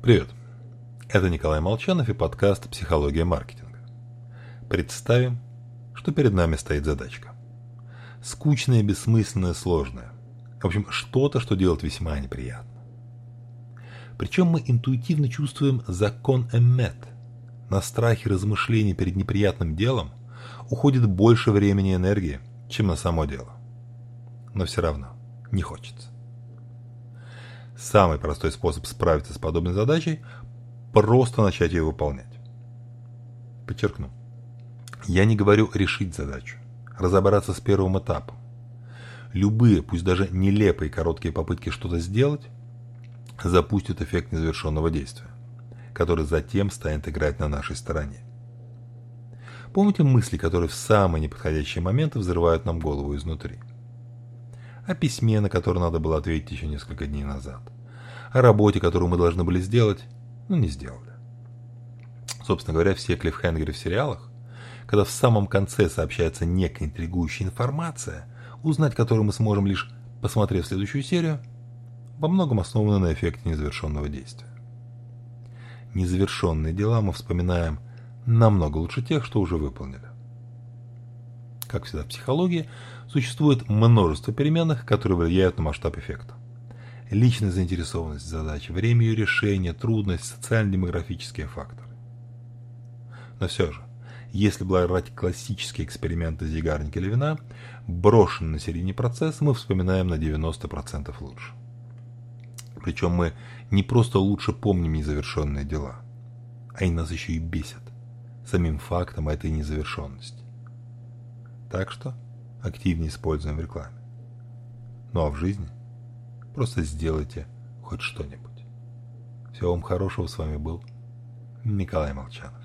Привет! Это Николай Молчанов и подкаст «Психология маркетинга». Представим, что перед нами стоит задачка. Скучная, бессмысленная, сложная. В общем, что-то, что делать весьма неприятно. Причем мы интуитивно чувствуем закон Эммет. На страхе размышлений перед неприятным делом уходит больше времени и энергии, чем на само дело. Но все равно не хочется. Самый простой способ справиться с подобной задачей – просто начать ее выполнять. Подчеркну. Я не говорю решить задачу, разобраться с первым этапом. Любые, пусть даже нелепые короткие попытки что-то сделать, запустят эффект незавершенного действия, который затем станет играть на нашей стороне. Помните мысли, которые в самые неподходящие моменты взрывают нам голову изнутри? о письме, на которое надо было ответить еще несколько дней назад, о работе, которую мы должны были сделать, но не сделали. Собственно говоря, все клиффхенгеры в сериалах, когда в самом конце сообщается некая интригующая информация, узнать которую мы сможем лишь посмотрев следующую серию, во многом основаны на эффекте незавершенного действия. Незавершенные дела мы вспоминаем намного лучше тех, что уже выполнили. Как всегда в психологии, существует множество переменных, которые влияют на масштаб эффекта. Личная заинтересованность в время ее решения, трудность, социально-демографические факторы. Но все же, если брать классические эксперименты Зигарника Левина, брошенный на середине процесс мы вспоминаем на 90% лучше. Причем мы не просто лучше помним незавершенные дела, а и нас еще и бесят самим фактом этой незавершенности. Так что активнее используем в рекламе. Ну а в жизни просто сделайте хоть что-нибудь. Всего вам хорошего, с вами был Николай Молчанов.